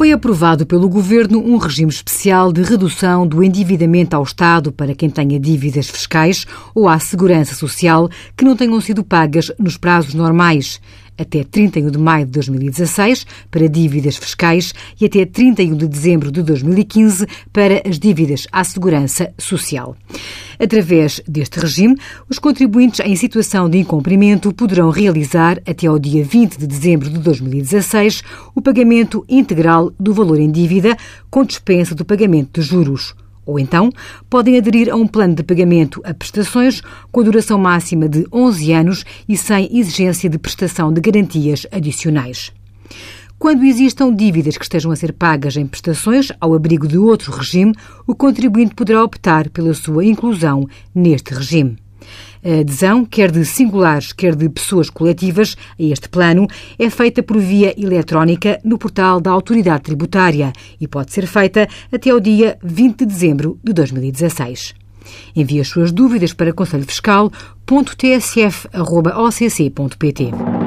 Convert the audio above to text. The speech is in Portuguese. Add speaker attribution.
Speaker 1: Foi aprovado pelo Governo um regime especial de redução do endividamento ao Estado para quem tenha dívidas fiscais ou à Segurança Social que não tenham sido pagas nos prazos normais até 31 de maio de 2016 para dívidas fiscais e até 31 de dezembro de 2015 para as dívidas à Segurança Social. Através deste regime, os contribuintes em situação de incumprimento poderão realizar, até ao dia 20 de dezembro de 2016, o pagamento integral do valor em dívida, com dispensa do pagamento de juros. Ou então, podem aderir a um plano de pagamento a prestações com duração máxima de 11 anos e sem exigência de prestação de garantias adicionais. Quando existam dívidas que estejam a ser pagas em prestações ao abrigo de outro regime, o contribuinte poderá optar pela sua inclusão neste regime. A adesão, quer de singulares, quer de pessoas coletivas, a este plano é feita por via eletrónica no portal da Autoridade Tributária e pode ser feita até ao dia 20 de dezembro de 2016. Envie as suas dúvidas para conselhofiscal.tsf.occ.pt.